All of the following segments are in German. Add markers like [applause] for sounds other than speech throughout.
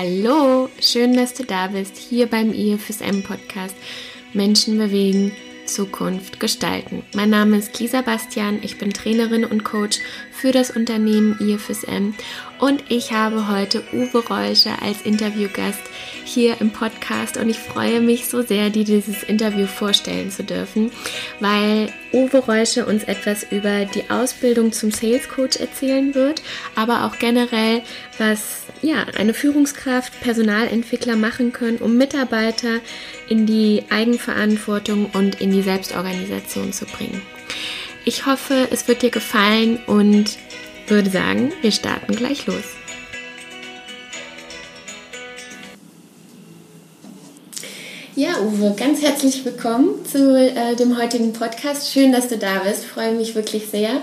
Hallo, schön, dass du da bist, hier beim IFSM Podcast. Menschen bewegen, Zukunft gestalten. Mein Name ist Lisa Bastian, ich bin Trainerin und Coach für das Unternehmen IFSM und ich habe heute Uwe Reuscher als Interviewgast hier im Podcast. Und ich freue mich so sehr, dir dieses Interview vorstellen zu dürfen, weil Uwe Reuscher uns etwas über die Ausbildung zum Sales Coach erzählen wird, aber auch generell, was ja, eine Führungskraft, Personalentwickler machen können, um Mitarbeiter in die Eigenverantwortung und in die Selbstorganisation zu bringen. Ich hoffe, es wird dir gefallen und würde sagen, wir starten gleich los. Ja, Uwe, ganz herzlich willkommen zu äh, dem heutigen Podcast. Schön, dass du da bist. Freue mich wirklich sehr.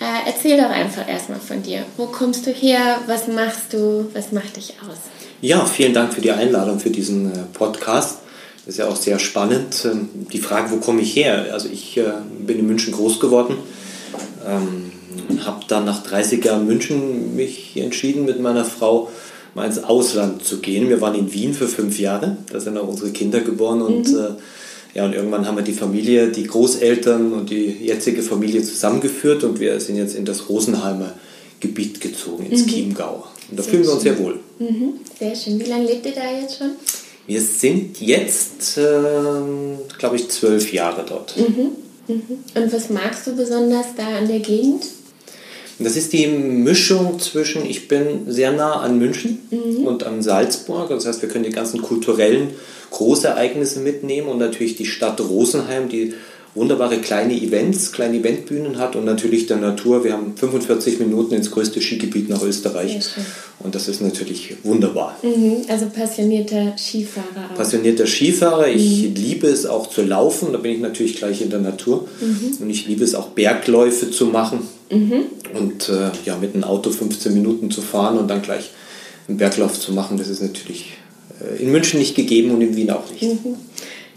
Äh, erzähl doch einfach erstmal von dir. Wo kommst du her? Was machst du? Was macht dich aus? Ja, vielen Dank für die Einladung für diesen äh, Podcast. Das ist ja auch sehr spannend. Ähm, die Frage, wo komme ich her? Also ich äh, bin in München groß geworden. Ähm, habe dann nach 30 Jahren München mich entschieden, mit meiner Frau mal ins Ausland zu gehen. Wir waren in Wien für fünf Jahre, da sind auch unsere Kinder geboren und mhm. äh, ja, und irgendwann haben wir die Familie, die Großeltern und die jetzige Familie zusammengeführt und wir sind jetzt in das Rosenheimer Gebiet gezogen, ins mhm. Chiemgau. Und da sehr fühlen wir uns sehr wohl. Mhm. Sehr schön. Wie lange lebt ihr da jetzt schon? Wir sind jetzt, äh, glaube ich, zwölf Jahre dort. Mhm. Mhm. Und was magst du besonders da an der Gegend? Das ist die Mischung zwischen, ich bin sehr nah an München mhm. und an Salzburg. Das heißt, wir können die ganzen kulturellen Großereignisse mitnehmen und natürlich die Stadt Rosenheim, die wunderbare kleine Events, kleine Eventbühnen hat und natürlich der Natur. Wir haben 45 Minuten ins größte Skigebiet nach Österreich und das ist natürlich wunderbar. Mhm, also passionierter Skifahrer. Auch. Passionierter Skifahrer. Ich mhm. liebe es auch zu laufen, da bin ich natürlich gleich in der Natur mhm. und ich liebe es auch Bergläufe zu machen mhm. und äh, ja, mit einem Auto 15 Minuten zu fahren und dann gleich einen Berglauf zu machen, das ist natürlich äh, in München nicht gegeben und in Wien auch nicht.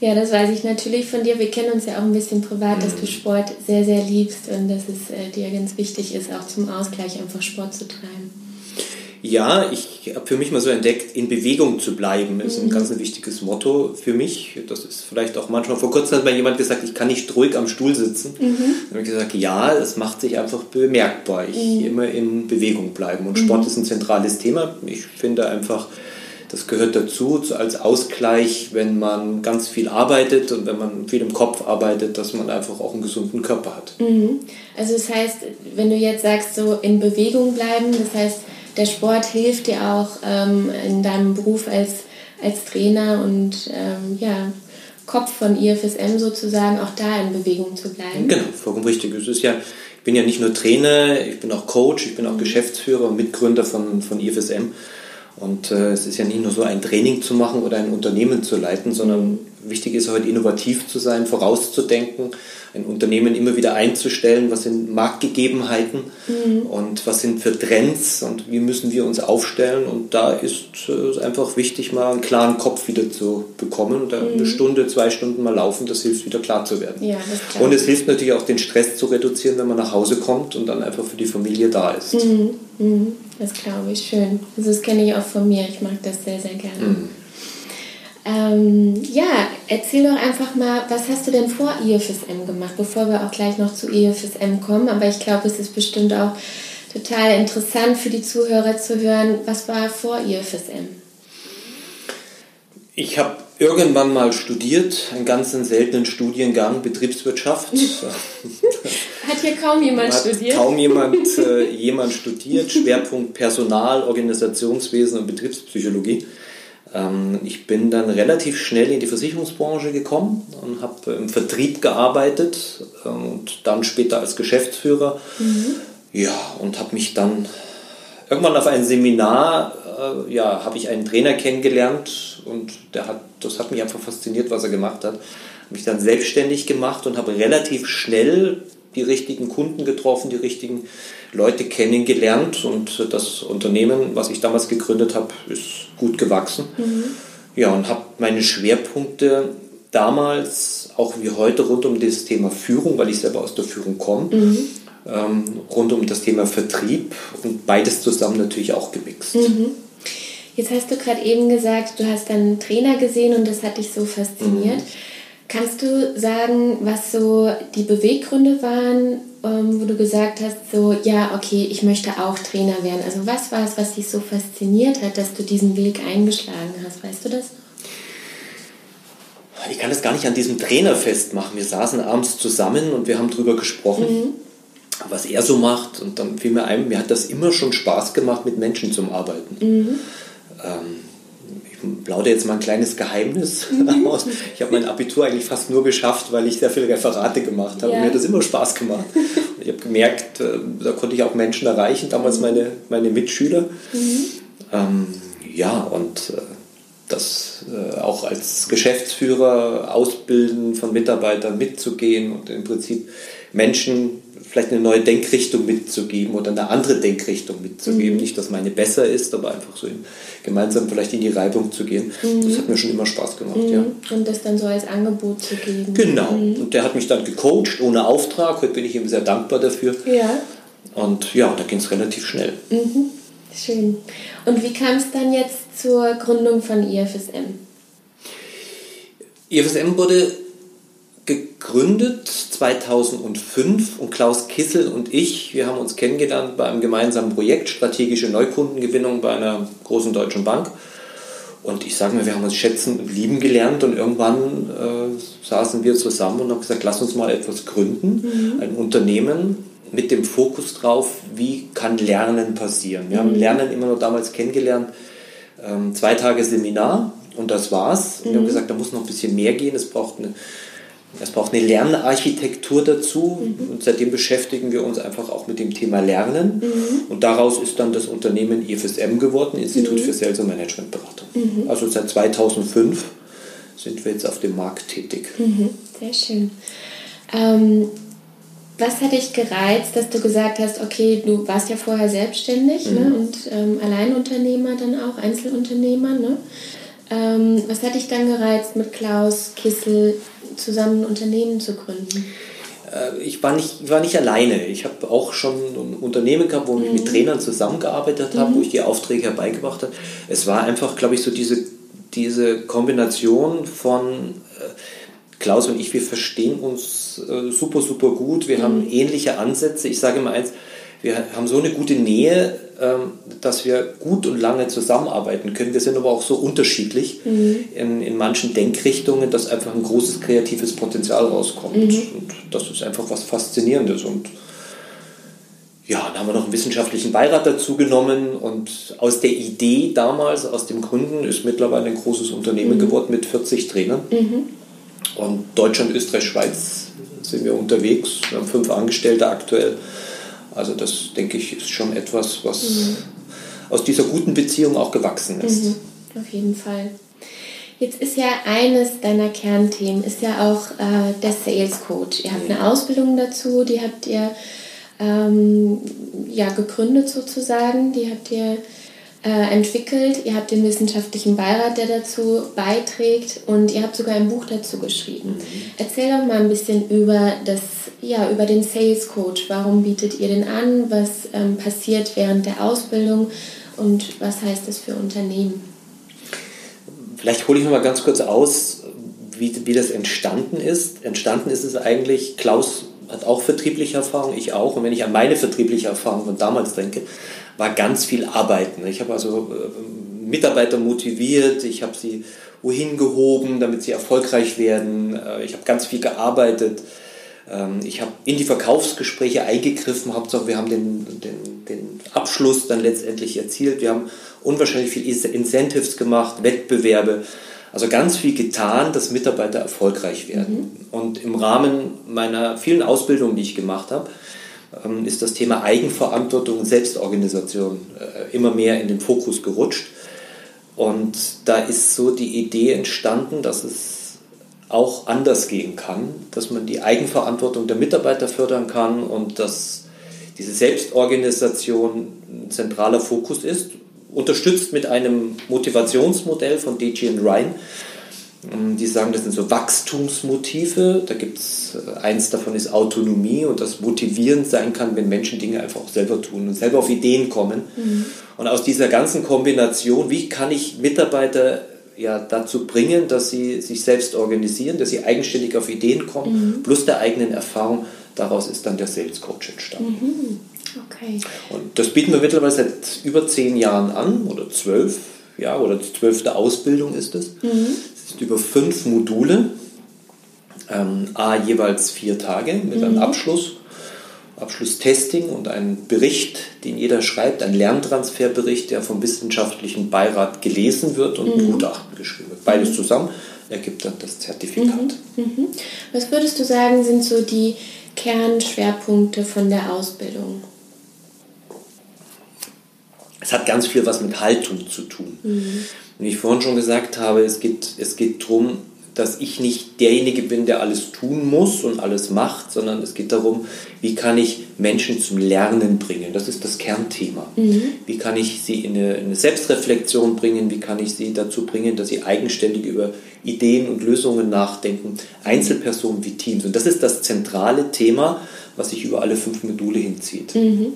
Ja, das weiß ich natürlich von dir. Wir kennen uns ja auch ein bisschen privat, dass du mhm. Sport sehr, sehr liebst und dass es äh, dir ganz wichtig ist, auch zum Ausgleich einfach Sport zu treiben. Ja, ich habe für mich mal so entdeckt, in Bewegung zu bleiben, ist ein mhm. ganz ein wichtiges Motto für mich. Das ist vielleicht auch manchmal, vor kurzem hat mir jemand gesagt, ich kann nicht ruhig am Stuhl sitzen. Mhm. Dann habe ich gesagt, ja, es macht sich einfach bemerkbar. Ich mhm. immer in Bewegung bleiben. Und Sport mhm. ist ein zentrales Thema. Ich finde einfach, das gehört dazu, als Ausgleich, wenn man ganz viel arbeitet und wenn man viel im Kopf arbeitet, dass man einfach auch einen gesunden Körper hat. Mhm. Also das heißt, wenn du jetzt sagst, so in Bewegung bleiben, das heißt, der Sport hilft dir auch ähm, in deinem Beruf als, als Trainer und ähm, ja, Kopf von IFSM sozusagen auch da in Bewegung zu bleiben. Genau, vollkommen richtig. Es ist ja, ich bin ja nicht nur Trainer, ich bin auch Coach, ich bin auch mhm. Geschäftsführer und Mitgründer von, von IFSM. Und äh, es ist ja nicht nur so ein Training zu machen oder ein Unternehmen zu leiten, sondern wichtig ist heute innovativ zu sein, vorauszudenken, ein Unternehmen immer wieder einzustellen, was sind Marktgegebenheiten mhm. und was sind für Trends und wie müssen wir uns aufstellen. Und da ist es äh, einfach wichtig, mal einen klaren Kopf wieder zu bekommen und mhm. eine Stunde, zwei Stunden mal laufen, das hilft wieder klar zu werden. Ja, und es hilft natürlich auch den Stress zu reduzieren, wenn man nach Hause kommt und dann einfach für die Familie da ist. Mhm. mhm. Das glaube ich schön. Also das kenne ich auch von mir. Ich mag das sehr, sehr gerne. Ähm, ja, erzähl doch einfach mal, was hast du denn vor IFSM gemacht, bevor wir auch gleich noch zu IFSM kommen. Aber ich glaube, es ist bestimmt auch total interessant für die Zuhörer zu hören, was war vor IFSM? Ich habe irgendwann mal studiert, einen ganz seltenen Studiengang Betriebswirtschaft. [laughs] Hat hier kaum jemand Hat studiert? Kaum jemand, [laughs] äh, jemand studiert. Schwerpunkt Personal, Organisationswesen und Betriebspsychologie. Ähm, ich bin dann relativ schnell in die Versicherungsbranche gekommen und habe im Vertrieb gearbeitet ähm, und dann später als Geschäftsführer. Mhm. Ja, und habe mich dann irgendwann auf ein Seminar, äh, ja, habe ich einen Trainer kennengelernt und der hat, das hat mich einfach fasziniert, was er gemacht hat. Habe mich dann selbstständig gemacht und habe relativ schnell die richtigen Kunden getroffen, die richtigen Leute kennengelernt und das Unternehmen, was ich damals gegründet habe, ist gut gewachsen. Mhm. Ja, und habe meine Schwerpunkte damals, auch wie heute, rund um das Thema Führung, weil ich selber aus der Führung komme, mhm. ähm, rund um das Thema Vertrieb und beides zusammen natürlich auch gemixt. Mhm. Jetzt hast du gerade eben gesagt, du hast einen Trainer gesehen und das hat dich so fasziniert. Mhm. Kannst du sagen, was so die Beweggründe waren, ähm, wo du gesagt hast, so, ja, okay, ich möchte auch Trainer werden? Also was war es, was dich so fasziniert hat, dass du diesen Weg eingeschlagen hast? Weißt du das? Ich kann das gar nicht an diesem Trainer festmachen. Wir saßen abends zusammen und wir haben darüber gesprochen, mhm. was er so macht. Und dann fiel mir ein, mir hat das immer schon Spaß gemacht, mit Menschen zu arbeiten. Mhm. Ähm, plaudere jetzt mal ein kleines Geheimnis [laughs] mhm. aus. Ich habe mein Abitur eigentlich fast nur geschafft, weil ich sehr viele Referate gemacht habe. Ja. Mir hat das immer Spaß gemacht. [laughs] Und ich habe gemerkt, äh, da konnte ich auch Menschen erreichen, damals mhm. meine, meine Mitschüler. Mhm. Ähm, ja, und äh, das äh, auch als Geschäftsführer ausbilden von Mitarbeitern mitzugehen und im Prinzip Menschen vielleicht eine neue Denkrichtung mitzugeben oder eine andere Denkrichtung mitzugeben. Mhm. Nicht, dass meine besser ist, aber einfach so in, gemeinsam vielleicht in die Reibung zu gehen. Mhm. Das hat mir schon immer Spaß gemacht, mhm. ja. Und das dann so als Angebot zu geben. Genau. Mhm. Und der hat mich dann gecoacht, ohne Auftrag. Heute bin ich ihm sehr dankbar dafür. Ja. Und ja, da ging es relativ schnell. Mhm. Schön. Und wie kam es dann jetzt zur Gründung von IFSM? IFSM wurde gegründet 2005 und Klaus Kissel und ich, wir haben uns kennengelernt bei einem gemeinsamen Projekt strategische Neukundengewinnung bei einer großen deutschen Bank. Und ich sage mal, wir haben uns schätzen und lieben gelernt und irgendwann äh, saßen wir zusammen und haben gesagt, lass uns mal etwas gründen, mhm. ein Unternehmen mit dem Fokus drauf, wie kann Lernen passieren. Wir mhm. haben Lernen immer nur damals kennengelernt, ähm, zwei Tage Seminar und das war's. Mhm. Wir haben mhm. gesagt, da muss noch ein bisschen mehr gehen, es braucht eine es braucht eine Lernarchitektur dazu mhm. und seitdem beschäftigen wir uns einfach auch mit dem Thema Lernen mhm. und daraus ist dann das Unternehmen IFSM geworden, Institut mhm. für Sales und Managementberatung. Mhm. Also seit 2005 sind wir jetzt auf dem Markt tätig. Mhm. Sehr schön. Ähm, was hat dich gereizt, dass du gesagt hast, okay, du warst ja vorher selbstständig ne, mhm. und ähm, Alleinunternehmer dann auch, Einzelunternehmer. Ne? Ähm, was hat dich dann gereizt, mit Klaus Kissel zusammen ein Unternehmen zu gründen? Äh, ich war nicht, ich war nicht alleine. Ich habe auch schon ein Unternehmen gehabt, wo mhm. ich mit mhm. Trainern zusammengearbeitet habe, mhm. wo ich die Aufträge herbeigebracht habe. Es war einfach, glaube ich, so diese, diese Kombination von äh, Klaus und ich, wir verstehen uns äh, super, super gut. Wir mhm. haben ähnliche Ansätze. Ich sage immer eins, wir haben so eine gute Nähe, ähm, dass wir gut und lange zusammenarbeiten können. Wir sind aber auch so unterschiedlich mhm. in, in manchen Denkrichtungen, dass einfach ein großes kreatives Potenzial rauskommt. Mhm. Und das ist einfach was Faszinierendes. Und ja, dann haben wir noch einen wissenschaftlichen Beirat dazu genommen und aus der Idee damals, aus dem Gründen, ist mittlerweile ein großes Unternehmen mhm. geworden mit 40 Trainern. Mhm. Und Deutschland, Österreich, Schweiz sind wir unterwegs. Wir haben fünf Angestellte aktuell. Also das, denke ich, ist schon etwas, was mhm. aus dieser guten Beziehung auch gewachsen ist. Mhm. Auf jeden Fall. Jetzt ist ja eines deiner Kernthemen, ist ja auch äh, der Sales Coach. Ihr habt eine mhm. Ausbildung dazu, die habt ihr ähm, ja, gegründet sozusagen, die habt ihr äh, entwickelt. Ihr habt den wissenschaftlichen Beirat, der dazu beiträgt und ihr habt sogar ein Buch dazu geschrieben. Mhm. Erzähl doch mal ein bisschen über, das, ja, über den Sales Coach. Warum bietet ihr den an? Was ähm, passiert während der Ausbildung und was heißt das für Unternehmen? Vielleicht hole ich noch mal ganz kurz aus, wie, wie das entstanden ist. Entstanden ist es eigentlich, Klaus hat auch vertriebliche Erfahrung, ich auch. Und wenn ich an meine vertriebliche Erfahrung von damals denke, war ganz viel Arbeiten. Ich habe also äh, Mitarbeiter motiviert, ich habe sie wohin gehoben, damit sie erfolgreich werden. Äh, ich habe ganz viel gearbeitet. Ähm, ich habe in die Verkaufsgespräche eingegriffen. Hauptsache, wir haben den, den, den Abschluss dann letztendlich erzielt. Wir haben unwahrscheinlich viel Incentives gemacht, Wettbewerbe. Also ganz viel getan, dass Mitarbeiter erfolgreich werden. Mhm. Und im Rahmen meiner vielen Ausbildungen, die ich gemacht habe, ist das Thema Eigenverantwortung und Selbstorganisation äh, immer mehr in den Fokus gerutscht. Und da ist so die Idee entstanden, dass es auch anders gehen kann, dass man die Eigenverantwortung der Mitarbeiter fördern kann und dass diese Selbstorganisation ein zentraler Fokus ist, unterstützt mit einem Motivationsmodell von DG Ryan, Ähm, die sagen, das sind so Wachstumsmotive. Da gibt es, äh, eins davon ist Autonomie und das motivierend sein kann, wenn Menschen Dinge einfach auch selber tun und selber auf Ideen kommen. Mhm. Und aus dieser ganzen Kombination, wie kann ich Mitarbeiter ja dazu bringen, dass sie sich selbst organisieren, dass sie eigenständig auf Ideen kommen, mhm. plus der eigenen Erfahrung, daraus ist dann der Sales Coach entstanden. Mhm. Okay. Und das bieten wir mittlerweile seit über zehn Jahren an oder zwölf, ja, oder die zwölfte Ausbildung ist es. Mhm. Über fünf Module, ähm, a jeweils vier Tage mit mhm. einem Abschluss. Abschlusstesting und einen Bericht, den jeder schreibt, ein Lerntransferbericht, der vom wissenschaftlichen Beirat gelesen wird und mhm. Gutachten geschrieben wird. Beides zusammen ergibt dann das Zertifikat. Mhm. mhm. Was würdest du sagen, sind so die Kernschwerpunkte von der Ausbildung? Es hat ganz viel was mit Haltung zu tun. Mhm. Wie ich vorhin schon gesagt habe, es geht, es geht darum, dass ich nicht derjenige bin, der alles tun muss und alles macht, sondern es geht darum, wie kann ich Menschen zum Lernen bringen. Das ist das Kernthema. Mhm. Wie kann ich sie in eine, eine, Selbstreflexion bringen? Wie kann ich sie dazu bringen, dass sie eigenständig über Ideen und Lösungen nachdenken? Einzelpersonen wie Teams. Und das ist das zentrale Thema, was sich über alle fünf Module hinzieht. Mhm.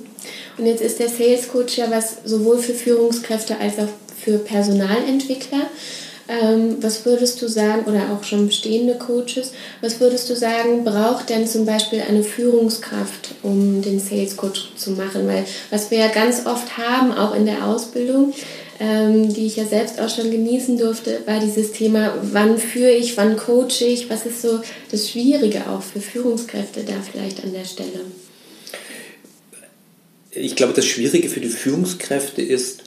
Und jetzt ist der Sales Coach ja was sowohl für Führungskräfte als auch für Personalentwickler. Ähm, was würdest du sagen, oder auch schon bestehende Coaches, was würdest du sagen, braucht denn zum Beispiel eine Führungskraft, um den Sales Coach zu machen? Weil was wir ja ganz oft haben, auch in der Ausbildung, ähm, die ich ja selbst auch schon genießen durfte, war dieses Thema, wann führe ich, wann coache ich, was ist so das Schwierige auch für Führungskräfte da vielleicht an der Stelle? Ich glaube, das Schwierige für die Führungskräfte ist,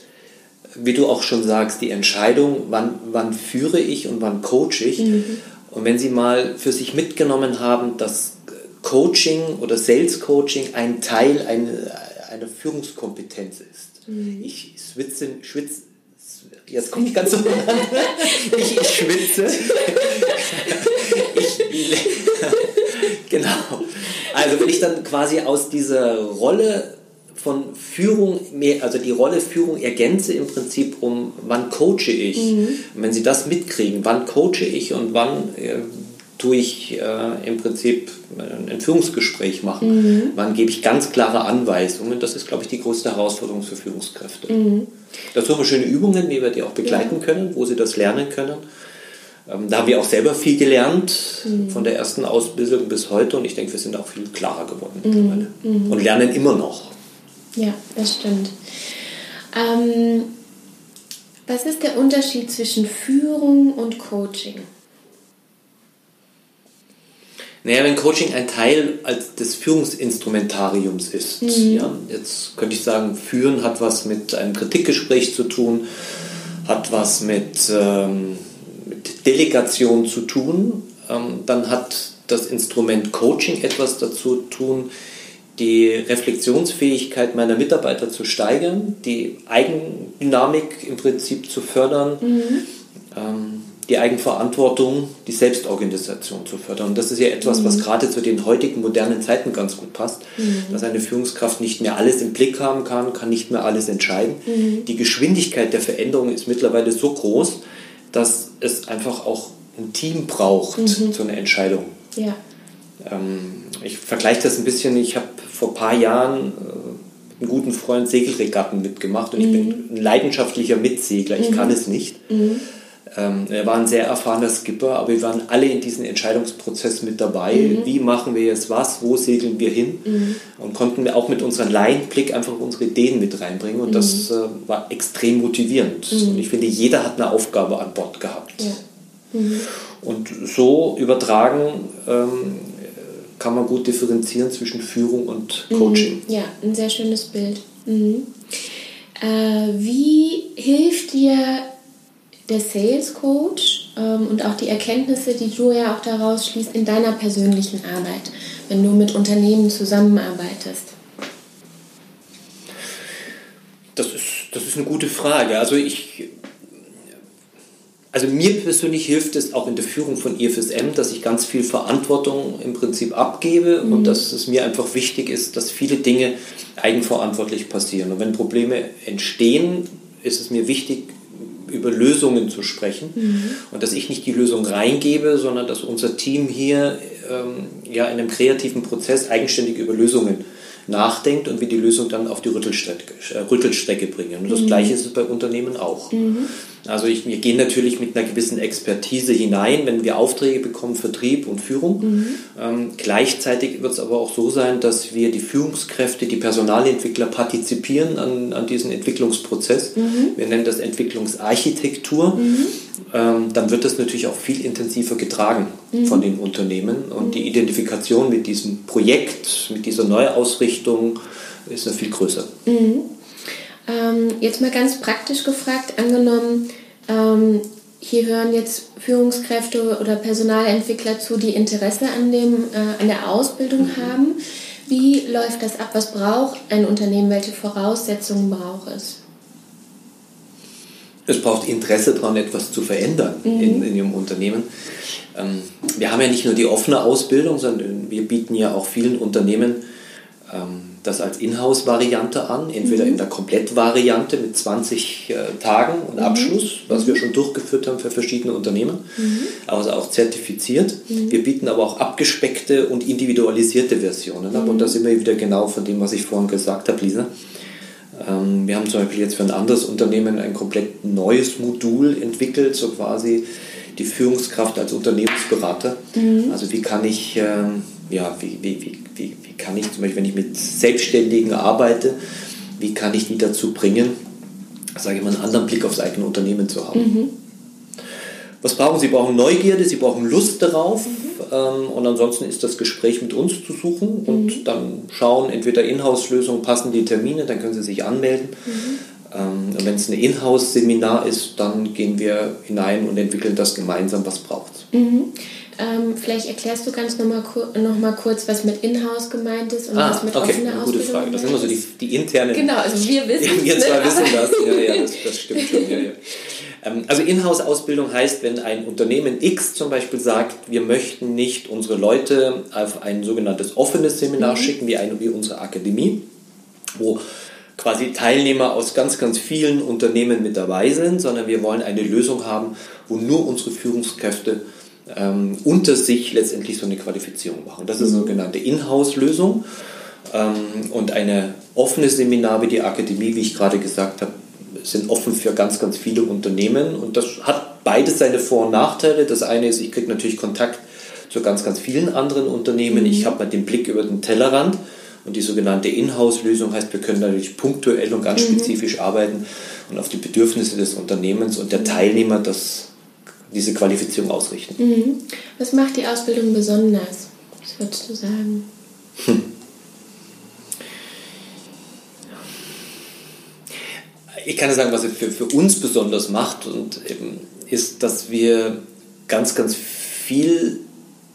wie du auch schon sagst, die Entscheidung, wann, wann führe ich und wann coache ich. Mhm. Und wenn Sie mal für sich mitgenommen haben, dass Coaching oder Sales Coaching ein Teil eine, einer Führungskompetenz ist. Mhm. Ich schwitze, schwitze, jetzt komme ich ganz so an. [laughs] Ich, ich schwitze. ich, [laughs] genau. Also wenn ich dann quasi aus dieser Rolle von Führung, mehr, also die Rolle Führung ergänze im Prinzip um, wann coache ich. Mhm. Und wenn Sie das mitkriegen, wann coache ich und wann äh, tue ich äh, im Prinzip ein Führungsgespräch machen, mhm. wann gebe ich ganz klare Anweisungen. Das ist, glaube ich, die größte Herausforderung für Führungskräfte. Mhm. Dazu haben wir schöne Übungen, wie wir die auch begleiten ja. können, wo Sie das lernen können. Ähm, da haben wir auch selber viel gelernt, mhm. von der ersten Ausbildung bis heute. Und ich denke, wir sind auch viel klarer geworden mittlerweile. Mhm. Mhm. Und lernen immer noch. Ja, das stimmt. Ähm, was ist der Unterschied zwischen Führung und Coaching? Naja, wenn Coaching ein Teil des Führungsinstrumentariums ist, mhm. ja, jetzt könnte ich sagen, Führen hat was mit einem Kritikgespräch zu tun, hat was mit, ähm, mit Delegation zu tun, ähm, dann hat das Instrument Coaching etwas dazu zu tun, die Reflexionsfähigkeit meiner Mitarbeiter zu steigern, die Eigendynamik im Prinzip zu fördern, mhm. ähm, die Eigenverantwortung, die Selbstorganisation zu fördern. Und das ist ja etwas, mhm. was gerade zu den heutigen modernen Zeiten ganz gut passt, mhm. dass eine Führungskraft nicht mehr alles im Blick haben kann, kann nicht mehr alles entscheiden. Mhm. Die Geschwindigkeit der Veränderung ist mittlerweile so groß, dass es einfach auch ein Team braucht mhm. zu einer Entscheidung. Ja. Ähm, ich vergleiche das ein bisschen, ich habe vor ein paar Jahren äh, einen guten Freund Segelregatten mitgemacht und mhm. ich bin mhm. ein leidenschaftlicher Mitsegler, ich mhm. kann es nicht. Mhm. Ähm, er war ein sehr erfahrener Skipper, aber wir waren alle in diesem Entscheidungsprozess mit dabei. Mhm. Wie machen wir jetzt was? Wo segeln wir hin? Mhm. Und konnten wir auch mit unserem Laienblick einfach unsere Ideen mit reinbringen. Und das äh, war extrem motivierend. Und ich finde, jeder hat eine Aufgabe an Bord gehabt. Ja. Und so übertragen ähm, kann man gut differenzieren zwischen Führung und Coaching. Mhm. Ja, ein sehr schönes Bild. Mhm. Äh, wie hilft dir der Sales Coach ähm, und auch die Erkenntnisse, die du ja auch daraus schließt, in deiner persönlichen Arbeit, wenn du mit Unternehmen zusammenarbeitest? Das ist, das ist eine gute Frage. Also ich also mir persönlich hilft es auch in der Führung von IFSM, dass ich ganz viel Verantwortung im Prinzip abgebe mhm. und dass es mir einfach wichtig ist, dass viele Dinge eigenverantwortlich passieren. Und wenn Probleme entstehen, ist es mir wichtig, über Lösungen zu sprechen mhm. und dass ich nicht die Lösung reingebe, sondern dass unser Team hier ähm, ja in einem kreativen Prozess eigenständig über Lösungen nachdenkt und wir die Lösung dann auf die Rüttelstrecke, äh, Rüttelstrecke bringen. Und das mhm. Gleiche ist es bei Unternehmen auch. Mhm. Also ich, wir gehen natürlich mit einer gewissen Expertise hinein, wenn wir Aufträge bekommen, Vertrieb und Führung. Mhm. Ähm, gleichzeitig wird es aber auch so sein, dass wir die Führungskräfte, die Personalentwickler partizipieren an, an diesem Entwicklungsprozess. Mhm. Wir nennen das Entwicklungsarchitektur. Mhm. Ähm, dann wird das natürlich auch viel intensiver getragen mhm. von den Unternehmen. Und die Identifikation mit diesem Projekt, mit dieser Neuausrichtung ist ja viel größer. Ähm, jetzt mal ganz praktisch gefragt, angenommen, ähm, hier hören jetzt Führungskräfte oder Personalentwickler zu, die Interesse an, dem, äh, an der Ausbildung mhm. haben. Wie läuft das ab? Was braucht ein Unternehmen? Welche Voraussetzungen braucht es? Es braucht Interesse daran, etwas zu verändern mhm. in, in Ihrem Unternehmen. Ähm, wir haben ja nicht nur die offene Ausbildung, sondern wir bieten ja auch vielen Unternehmen das als Inhouse-Variante an, entweder mhm. in der Komplettvariante mit 20 äh, Tagen und mhm. Abschluss, was wir mhm. schon durchgeführt haben für verschiedene Unternehmen, mhm. also auch zertifiziert. Mhm. Wir bieten aber auch abgespeckte und individualisierte Versionen ab und da sind wir wieder genau von dem, was ich vorhin gesagt habe, Lisa. Ähm, wir haben zum Beispiel jetzt für ein anderes Unternehmen ein komplett neues Modul entwickelt, so quasi die Führungskraft als Unternehmensberater. Mhm. Also wie kann ich, ähm, ja, wie, wie, wie, wie, wie kann ich zum Beispiel, wenn ich mit Selbstständigen arbeite, wie kann ich die dazu bringen, sage ich mal, einen anderen Blick aufs eigene Unternehmen zu haben. Mhm. Was brauchen Sie? Sie brauchen Neugierde, Sie brauchen Lust darauf mhm. ähm, und ansonsten ist das Gespräch mit uns zu suchen und mhm. dann schauen, entweder Inhouse-Lösungen passen die Termine, dann können Sie sich anmelden. Mhm. Ähm, und wenn es ein Inhouse-Seminar ist, dann gehen wir hinein und entwickeln das gemeinsam, was braucht es. Ähm, vielleicht erklärst du ganz nochmal noch mal kurz, was mit Inhouse gemeint ist und ah, was mit okay, offener eine gute Frage. Das sind immer so die, die internen. Genau, also wir [laughs] wissen. Wir zwei ne? wissen das. Ja, ja, das, das stimmt schon. Ja, ja. [laughs] Ähm, also Inhouse-Ausbildung heißt, wenn ein Unternehmen X zum Beispiel sagt, wir möchten nicht unsere Leute auf ein sogenanntes offenes Seminar mhm. schicken, wie, eine, wie unsere Akademie, wo quasi Teilnehmer aus ganz, ganz vielen Unternehmen mit dabei sind, sondern wir wollen eine Lösung haben, wo nur unsere Führungskräfte ähm, unter sich letztendlich so eine Qualifizierung machen. Das ist eine sogenannte Inhouse-Lösung. Ähm, und eine offene Seminar wie die Akademie, wie ich gerade gesagt habe, sind offen für ganz, ganz viele Unternehmen. Und das hat beides seine Vor- und Nachteile. Das eine ist, ich kriege natürlich Kontakt zu ganz, ganz vielen anderen Unternehmen. Mhm. Ich habe mal den Blick über den Tellerrand. Und die sogenannte Inhouse-Lösung heißt, wir können natürlich punktuell und ganz mhm. spezifisch arbeiten und auf die Bedürfnisse des Unternehmens und der Teilnehmer das, diese Qualifizierung ausrichten. Mhm. Was macht die Ausbildung besonders? Was würdest du sagen? Hm. Ich kann sagen, was es für, für uns besonders macht und eben ist, dass wir ganz, ganz viel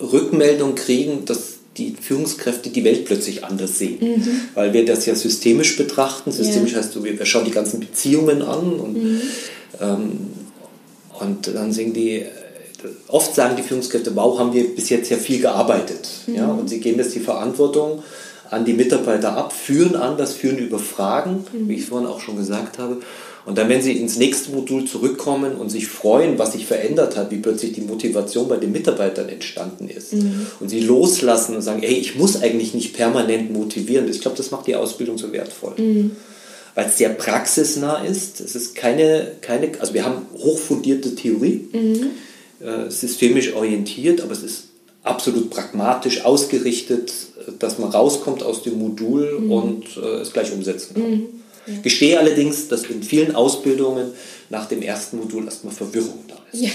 Rückmeldung kriegen, dass die Führungskräfte die Welt plötzlich anders sehen. Mhm. Weil wir das ja systemisch betrachten. Systemisch ja. heißt, wir schauen die ganzen Beziehungen an und, mhm. ähm, und dann sehen die, oft sagen die Führungskräfte, wow, haben wir bis jetzt ja viel gearbeitet. Mhm. Ja? Und sie geben jetzt die Verantwortung an die Mitarbeiter ab, führen an, das führen über Fragen, wie mhm. ich vorhin auch schon gesagt habe. Und dann, wenn Sie ins nächste Modul zurückkommen und sich freuen, was sich verändert hat, wie plötzlich die Motivation bei den Mitarbeitern entstanden ist mhm. und sie loslassen und sagen, hey, ich muss eigentlich nicht permanent motivieren. Ich glaube, das macht die Ausbildung so wertvoll. Mhm. Weil es sehr praxisnah ist. Es ist keine, keine, also wir haben hochfundierte Theorie, mhm. äh, systemisch orientiert, aber es ist absolut pragmatisch ausgerichtet, dass man rauskommt aus dem Modul mhm. und äh, es gleich umsetzen kann. Mhm. Ja. Gestehe allerdings, dass in vielen Ausbildungen nach dem ersten Modul erstmal Verwirrung. Ja.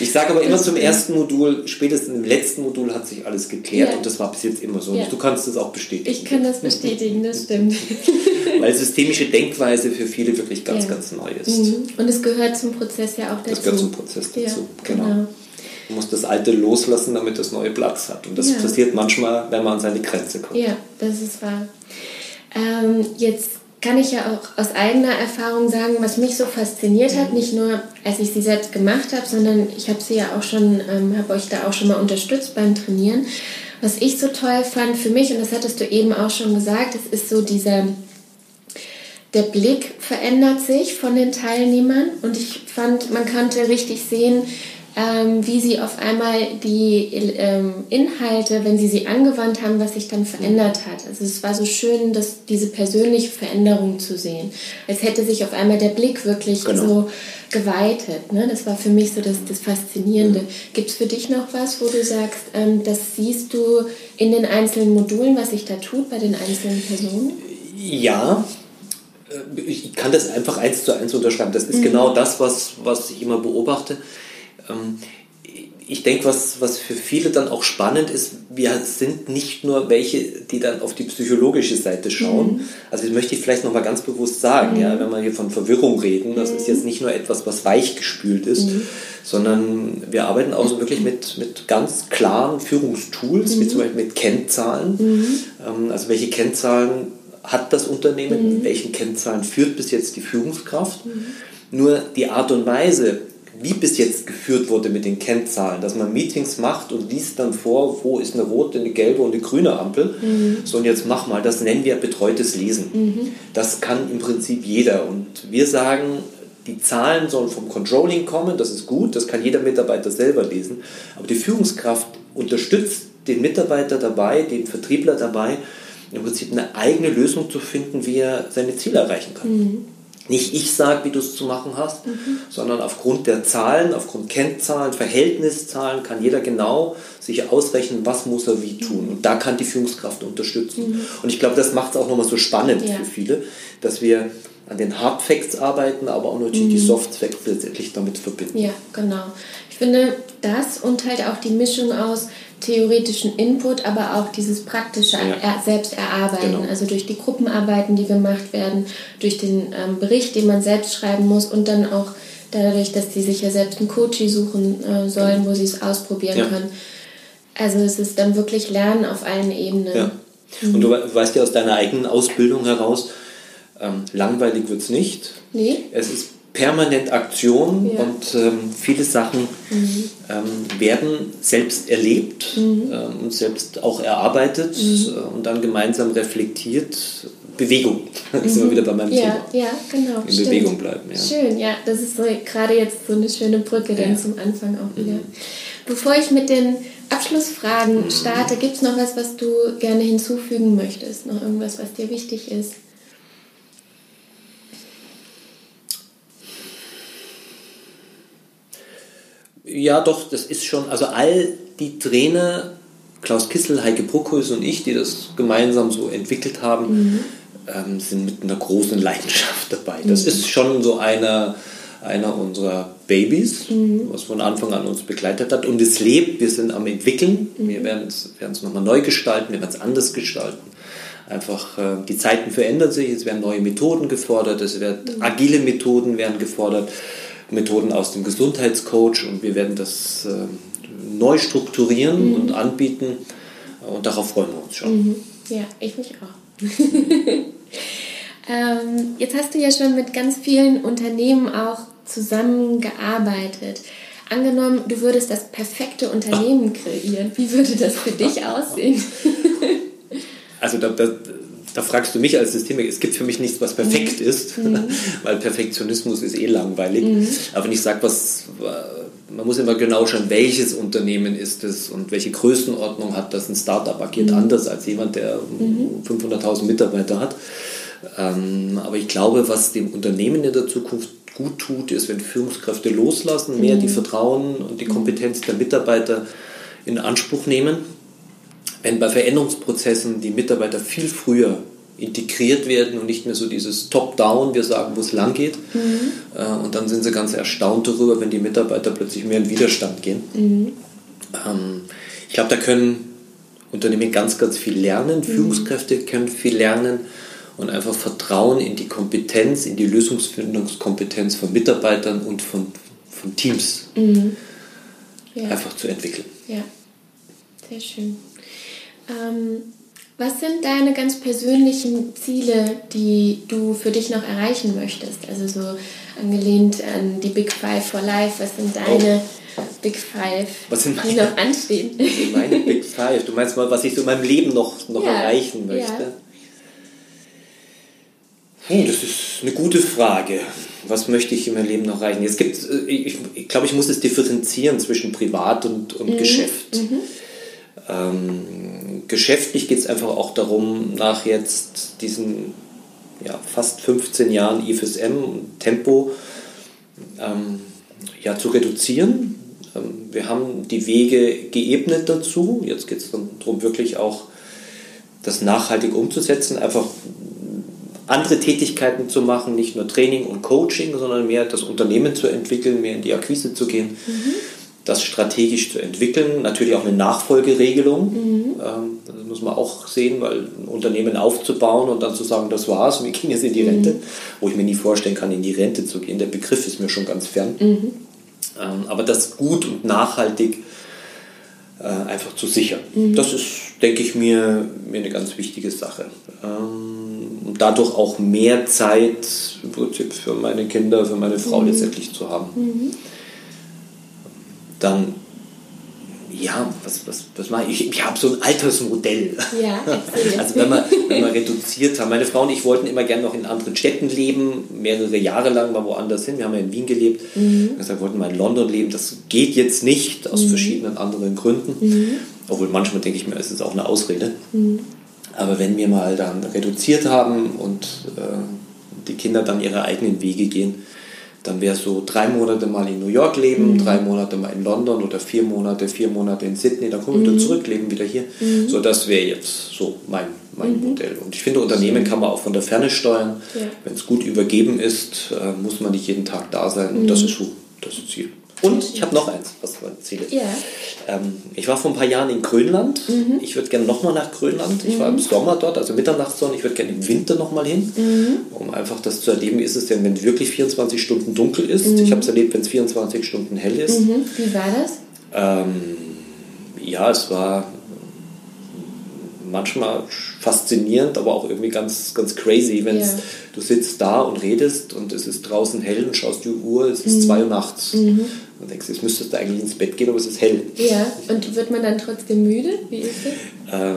ich sage aber immer zum ersten Modul, spätestens im letzten Modul hat sich alles geklärt ja. und das war bis jetzt immer so. Ja. Du kannst das auch bestätigen. Ich kann das bestätigen, das [laughs] stimmt. Weil systemische Denkweise für viele wirklich ganz, ganz neu ist. Mhm. Und es gehört zum Prozess ja auch dazu. Das gehört zum Prozess dazu, genau. genau. Man muss das Alte loslassen, damit das neue Platz hat. Und das passiert manchmal, wenn man an seine Grenze kommt. Ja, das ist wahr. Ähm, jetzt kann ich ja auch aus eigener Erfahrung sagen, was mich so fasziniert hat, nicht nur als ich sie selbst gemacht habe, sondern ich habe sie ja auch schon, ähm, habe euch da auch schon mal unterstützt beim Trainieren. Was ich so toll fand für mich, und das hattest du eben auch schon gesagt, es ist so dieser, der Blick verändert sich von den Teilnehmern und ich fand, man konnte richtig sehen, ähm, wie sie auf einmal die ähm, Inhalte, wenn sie sie angewandt haben, was sich dann verändert hat. Also es war so schön, dass diese persönliche Veränderung zu sehen. Als hätte sich auf einmal der Blick wirklich genau. so geweitet. Ne? Das war für mich so das, das Faszinierende. Mhm. Gibt es für dich noch was, wo du sagst, ähm, das siehst du in den einzelnen Modulen, was sich da tut bei den einzelnen Personen? Ja, äh, ich kann das einfach eins zu eins unterschreiben. Das ist mhm. genau das, was, was ich immer beobachte. Ähm, ich denke, was, was für viele dann auch spannend ist, wir sind nicht nur welche, die dann auf die psychologische Seite schauen. Mhm. Also das möchte ich vielleicht nochmal ganz bewusst sagen, mhm. ja, wenn wir hier von Verwirrung reden, das ist jetzt nicht nur etwas, was weichgespült ist, mhm. sondern wir arbeiten auch so wirklich mit, mit ganz klaren Führungstools, wie mhm. zum Beispiel mit Kennzahlen. Mhm. Ähm, also welche Kennzahlen hat das Unternehmen, mhm. welchen Kennzahlen führt bis jetzt die Führungskraft. Nur die Art und Weise, wie bis jetzt geführt wurde mit den Kennzahlen, dass man Meetings macht und liest dann vor, wo ist eine rote, eine gelbe und eine grüne Ampel. Mhm. So, und jetzt mach mal, das nennen wir betreutes Lesen. Mhm. Das kann im Prinzip jeder. Und wir sagen, die Zahlen sollen vom Controlling kommen, das ist gut, das kann jeder Mitarbeiter selber lesen. Aber die Führungskraft unterstützt den Mitarbeiter dabei, den Vertriebler dabei, im Prinzip eine eigene Lösung zu finden, wie er seine Ziele erreichen kann. Mhm nicht ich sage, wie du es zu machen hast, mhm. sondern aufgrund der Zahlen, aufgrund Kennzahlen, Verhältniszahlen kann jeder genau sich ausrechnen, was muss er wie tun. Und da kann die Führungskraft unterstützen. Mhm. Und ich glaube, das macht es auch nochmal so spannend ja. für viele, dass wir an den Hard Facts arbeiten, aber auch natürlich mhm. die Soft Facts letztendlich damit verbinden. Ja, genau. Ich finde das und halt auch die Mischung aus theoretischen Input, aber auch dieses praktische ja. selbst erarbeiten. Genau. Also durch die Gruppenarbeiten, die gemacht werden, durch den ähm, Bericht, den man selbst schreiben muss und dann auch dadurch, dass sie sich ja selbst einen Coachie suchen äh, sollen, wo sie es ausprobieren ja. können. Also es ist dann wirklich Lernen auf allen Ebenen. Ja. Und du weißt ja aus deiner eigenen Ausbildung heraus, ähm, langweilig wird es nicht. Nee. Es ist permanent Aktion ja. und ähm, viele Sachen mhm. ähm, werden selbst erlebt mhm. ähm, und selbst auch erarbeitet mhm. äh, und dann gemeinsam reflektiert. Bewegung. [laughs] Mhm. sind wir wieder bei meinem ja, Thema. Ja, genau. In stimmt. Bewegung bleiben. Ja. Schön, ja. Das ist so, gerade jetzt so eine schöne Brücke dann zum Anfang auch wieder. Mhm. Bevor ich mit den Abschlussfragen mhm. starte, gibt es noch was, was du gerne hinzufügen möchtest? Noch irgendwas, was dir wichtig ist? Ja, doch, das ist schon, also all die Trainer, Klaus Kissel, Heike Bruckhäuser und ich, die das gemeinsam so entwickelt haben, mhm. ähm, sind mit einer großen Leidenschaft dabei. Das mhm. ist schon so einer, einer unserer Babys, mhm. was von Anfang an uns begleitet hat. Und es lebt, wir sind am entwickeln, mhm. wir werden es nochmal neu gestalten, wir werden es anders gestalten. Einfach, äh, die Zeiten verändern sich, es werden neue Methoden gefordert, es werden mhm. agile Methoden werden gefordert. Methoden aus dem Gesundheitscoach und wir werden das äh, neu strukturieren mhm. und anbieten und darauf freuen wir uns schon. Mhm. Ja, ich mich auch. [laughs] ähm, jetzt hast du ja schon mit ganz vielen Unternehmen auch zusammengearbeitet. Angenommen, du würdest das perfekte Unternehmen kreieren, wie würde das für dich aussehen? [laughs] also da, da, da fragst du mich als Systemiker, es gibt für mich nichts, was perfekt mhm. ist, mhm. [laughs] weil Perfektionismus ist eh langweilig. Mhm. Aber wenn ich sage, was, man muss immer genau schauen, welches Unternehmen ist es und welche Größenordnung hat das. Ein Startup agiert mhm. anders als jemand, der 500.000 mhm. Mitarbeiter hat. Ähm, aber ich glaube, was dem Unternehmen in der Zukunft gut tut, ist, wenn Führungskräfte loslassen, mehr die mhm. Vertrauen und die Kompetenz der Mitarbeiter in Anspruch nehmen wenn bei Veränderungsprozessen die Mitarbeiter viel früher integriert werden und nicht mehr so dieses Top-Down, wir sagen, wo es lang geht. Mhm. Äh, und dann sind sie ganz erstaunt darüber, wenn die Mitarbeiter plötzlich mehr in Widerstand gehen. Mhm. Ähm, ich glaube, da können Unternehmen ganz, ganz viel lernen, mhm. Führungskräfte können viel lernen und einfach Vertrauen in die Kompetenz, in die Lösungsfindungskompetenz von Mitarbeitern und von, von Teams mhm. ja. einfach zu entwickeln. Ja, sehr schön. Ähm, was sind deine ganz persönlichen Ziele, die du für dich noch erreichen möchtest? Also so angelehnt an die Big Five for Life. Was sind deine oh. Big Five, was sind meine, die noch anstehen? [laughs] Was sind meine Big Five? Du meinst mal, was ich so in meinem Leben noch, noch ja, erreichen möchte? Ja. Oh, das ist eine gute Frage. Was möchte ich in meinem Leben noch erreichen? Es gibt, äh, ich, ich glaube, ich muss es differenzieren zwischen Privat und, und mhm. Geschäft. Mhm. Ähm, geschäftlich geht es einfach auch darum, nach jetzt diesen ja, fast 15 Jahren IFSM Tempo ähm, ja, zu reduzieren. Ähm, wir haben die Wege geebnet dazu. Jetzt geht es darum, wirklich auch das nachhaltig umzusetzen, einfach andere Tätigkeiten zu machen, nicht nur Training und Coaching, sondern mehr das Unternehmen zu entwickeln, mehr in die Akquise zu gehen. Mhm das strategisch zu entwickeln. Natürlich auch eine Nachfolgeregelung. Mhm. Ähm, das muss man auch sehen, weil ein Unternehmen aufzubauen und dann zu sagen, das war's, wir gehen jetzt in die Rente, mhm. wo ich mir nie vorstellen kann, in die Rente zu gehen. Der Begriff ist mir schon ganz fern. Mhm. Ähm, aber das gut und nachhaltig äh, einfach zu sichern. Mhm. Das ist, denke ich, mir, mir eine ganz wichtige Sache. Ähm, und dadurch auch mehr Zeit im Prinzip für meine Kinder, für meine Frau mhm. letztendlich zu haben. Dann ja, was, was, was mache ich? Ich habe so ein Altersmodell. Ja, [laughs] also wenn wir, wenn wir reduziert haben. Meine Frau und ich wollten immer gerne noch in anderen Städten leben, mehrere Jahre lang mal woanders hin. Wir haben ja in Wien gelebt. Mhm. Wir wollten mal in London leben. Das geht jetzt nicht aus mhm. verschiedenen anderen Gründen. Mhm. Obwohl manchmal denke ich mir, es ist auch eine Ausrede. Mhm. Aber wenn wir mal dann reduziert haben und äh, die Kinder dann ihre eigenen Wege gehen, dann wäre so drei Monate mal in New York leben, mhm. drei Monate mal in London oder vier Monate, vier Monate in Sydney, dann kommen wir mhm. wieder zurück, leben wieder hier. Mhm. So, das wäre jetzt so mein, mein mhm. Modell. Und ich finde, Unternehmen kann man auch von der Ferne steuern. Ja. Wenn es gut übergeben ist, äh, muss man nicht jeden Tag da sein. Und das mhm. ist so das Ziel. Und ich habe noch eins, was mein Ziel ist. Ja. Ähm, ich war vor ein paar Jahren in Grönland. Mhm. Ich würde gerne nochmal nach Grönland. Ich mhm. war im Sommer dort, also Mitternachtssonne. Ich würde gerne im Winter nochmal hin, mhm. um einfach das zu erleben. Wie ist es denn, wenn wirklich 24 Stunden dunkel ist? Ich mhm. habe es erlebt, wenn es 24 Stunden hell ist. Mhm. Wie war das? Ähm, ja, es war manchmal faszinierend, aber auch irgendwie ganz, ganz crazy, wenn ja. du sitzt da und redest und es ist draußen hell und schaust die Uhr, es ist mhm. zwei Uhr nachts. Mhm. Und denkst, jetzt müsstest du eigentlich ins Bett gehen, aber es ist hell. Ja, und wird man dann trotzdem müde? Wie ist das? Ähm,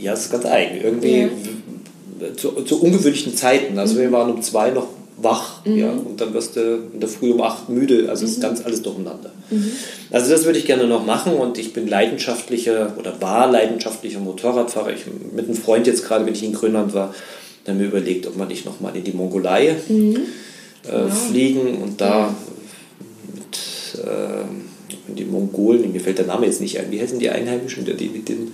ja, es ist ganz eigen. Irgendwie ja. zu, zu, ungewöhnlichen Zeiten. Also mhm. wir waren um zwei noch wach mhm. ja, und dann wirst du in der Früh um acht müde. Also mhm. ist ganz alles durcheinander. Mhm. Also das würde ich gerne noch machen und ich bin leidenschaftlicher oder war leidenschaftlicher Motorradfahrer. Ich mit einem Freund jetzt gerade, wenn ich in Grönland war, dann mir überlegt, ob man nicht nochmal in die Mongolei mhm. äh, wow. fliegen und da äh, die Mongolen, mir fällt der Name jetzt nicht ein, wie heißen die Einheimischen, die mit den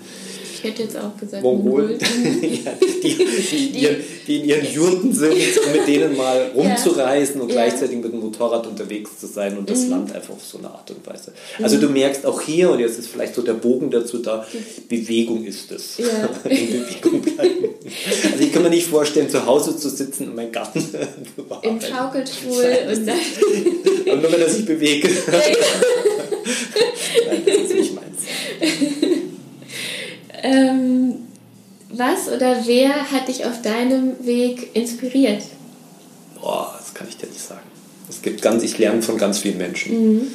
ich hätte jetzt auch gesagt Mongolen, [laughs] ja, die, die, die, die, in ihren Jurten sind, um mit denen mal rumzureisen und ja. gleichzeitig mit dem Motorrad unterwegs zu sein und das mhm. Land einfach auf so eine Art und Weise. Also du merkst auch hier, und jetzt ist vielleicht so der Bogen dazu da, Bewegung ist es. Ja. [laughs] in Bewegung bleiben. Also ich kann mir nicht vorstellen, zu Hause zu sitzen und meinen Garten [laughs] Im Schaukelstuhl und dann... und wenn er sich bewegt. Nein, das ist nicht meins. Ähm, was oder wer hat dich auf deinem Weg inspiriert? Boah, das kann ich dir nicht sagen. Es gibt ganz, ich lerne von ganz vielen Menschen. Mhm.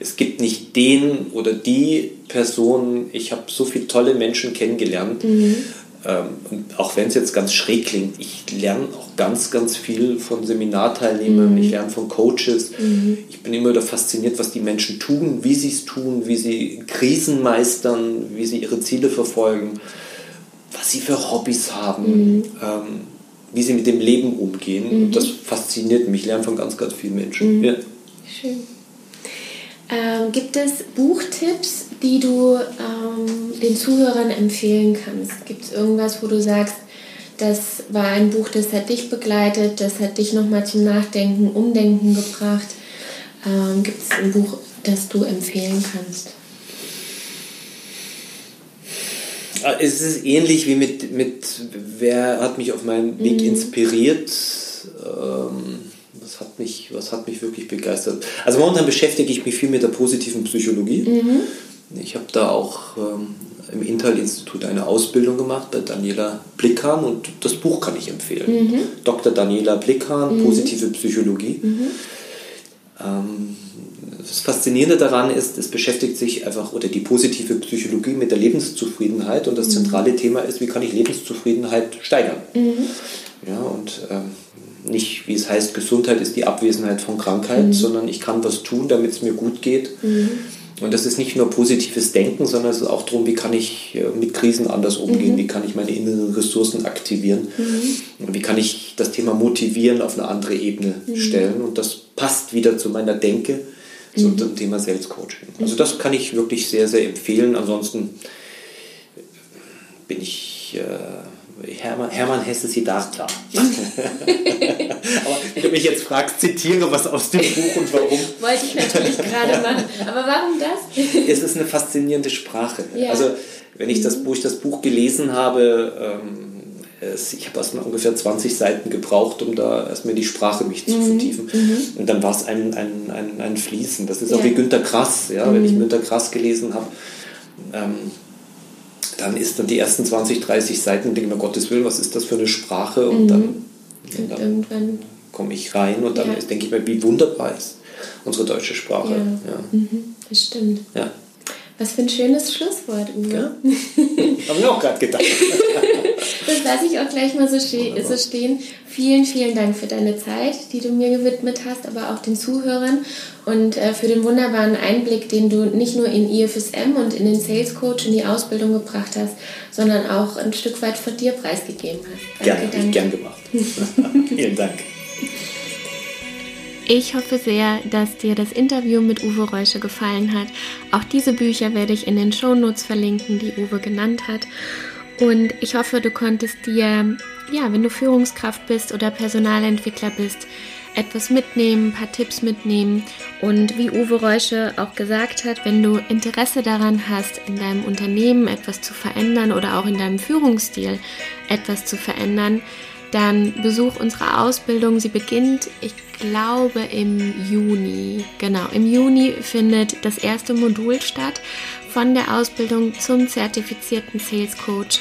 Es gibt nicht den oder die Person, ich habe so viele tolle Menschen kennengelernt. Mhm. Ähm, auch wenn es jetzt ganz schräg klingt, ich lerne auch ganz, ganz viel von Seminarteilnehmern, mhm. ich lerne von Coaches. Mhm. Ich bin immer wieder fasziniert, was die Menschen tun, wie sie es tun, wie sie Krisen meistern, wie sie ihre Ziele verfolgen, was sie für Hobbys haben, mhm. ähm, wie sie mit dem Leben umgehen. Und mhm. das fasziniert mich. Ich lerne von ganz, ganz vielen Menschen. Mhm. Ja. Schön. Ähm, gibt es Buchtipps, die du ähm, den Zuhörern empfehlen kannst? Gibt es irgendwas, wo du sagst, das war ein Buch, das hat dich begleitet, das hat dich nochmal zum Nachdenken, Umdenken gebracht? Ähm, Gibt es ein Buch, das du empfehlen kannst? Ah, es ist ähnlich wie mit, mit wer hat mich auf meinem Weg mhm. inspiriert. Ähm, was hat, mich, was hat mich wirklich begeistert? Also momentan beschäftige ich mich viel mit der positiven Psychologie. Mhm. Ich habe da auch ähm, im Intel-Institut eine Ausbildung gemacht bei Daniela Blickhahn und das Buch kann ich empfehlen. Mhm. Dr. Daniela Blickhahn, mhm. Positive Psychologie. Mhm. Ähm, das Faszinierende daran ist, es beschäftigt sich einfach, oder die positive Psychologie mit der Lebenszufriedenheit und das mhm. zentrale Thema ist, wie kann ich Lebenszufriedenheit steigern. Mhm. Ja, und ähm, nicht, wie es heißt, Gesundheit ist die Abwesenheit von Krankheit, mhm. sondern ich kann was tun, damit es mir gut geht. Mhm. Und das ist nicht nur positives Denken, sondern es ist auch darum, wie kann ich äh, mit Krisen anders umgehen, mhm. wie kann ich meine inneren Ressourcen aktivieren mhm. und wie kann ich das Thema motivieren auf eine andere Ebene mhm. stellen. Und das passt wieder zu meiner Denke, zum mhm. Thema Sales Coaching. Also das kann ich wirklich sehr, sehr empfehlen. Ansonsten bin ich... Äh, Hermann, Hermann Hesse Siddhartha. [laughs] Aber wenn du mich jetzt fragst, zitiere was aus dem Buch und warum. Wollte ich natürlich gerade machen. Aber warum das? es ist eine faszinierende Sprache. Ja. Also, wenn ich das, wo ich das Buch gelesen habe, ähm, ich habe erstmal ungefähr 20 Seiten gebraucht, um da erstmal die Sprache mich zu mhm. vertiefen. Mhm. Und dann war es ein, ein, ein, ein Fließen. Das ist ja. auch wie Günter Grass, ja, mhm. wenn ich mhm. Günter Grass gelesen habe. Ähm, dann ist dann die ersten 20, 30 Seiten und denke mir, Gottes Willen, was ist das für eine Sprache? Und mhm. dann, und dann irgendwann komme ich rein und dann ja. denke ich mir, wie wunderbar ist unsere deutsche Sprache. Ja, ja. Mhm, das stimmt. Ja. Was für ein schönes Schlusswort, Uwe. Ja. [laughs] Habe ich auch gerade gedacht. das lasse ich auch gleich mal so, so, stehen. Vielen, vielen Dank für deine Zeit, die du mir gewidmet hast, aber auch den Zuhörern und äh, für den wunderbaren Einblick, den du nicht nur in IFSM und in den Sales Coach in die Ausbildung gebracht hast, sondern auch ein Stück weit von dir preisgegeben hast. Danke, Gerne, gern gemacht. [laughs] vielen Dank. Ich hoffe sehr, dass dir das Interview mit Uwe Reusche gefallen hat. Auch diese Bücher werde ich in den Shownotes verlinken, die Uwe genannt hat. Und ich hoffe, du konntest dir, ja, wenn du Führungskraft bist oder Personalentwickler bist, etwas mitnehmen, ein paar Tipps mitnehmen. Und wie Uwe Reusche auch gesagt hat, wenn du Interesse daran hast, in deinem Unternehmen etwas zu verändern oder auch in deinem Führungsstil etwas zu verändern, dann besuch unsere Ausbildung. Sie beginnt, ich glaube, im Juni. Genau, im Juni findet das erste Modul statt von der Ausbildung zum zertifizierten Sales Coach.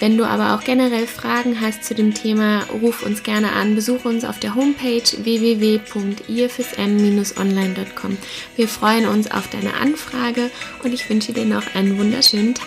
Wenn du aber auch generell Fragen hast zu dem Thema, ruf uns gerne an, besuch uns auf der Homepage www.ifsm-online.com. Wir freuen uns auf deine Anfrage und ich wünsche dir noch einen wunderschönen Tag.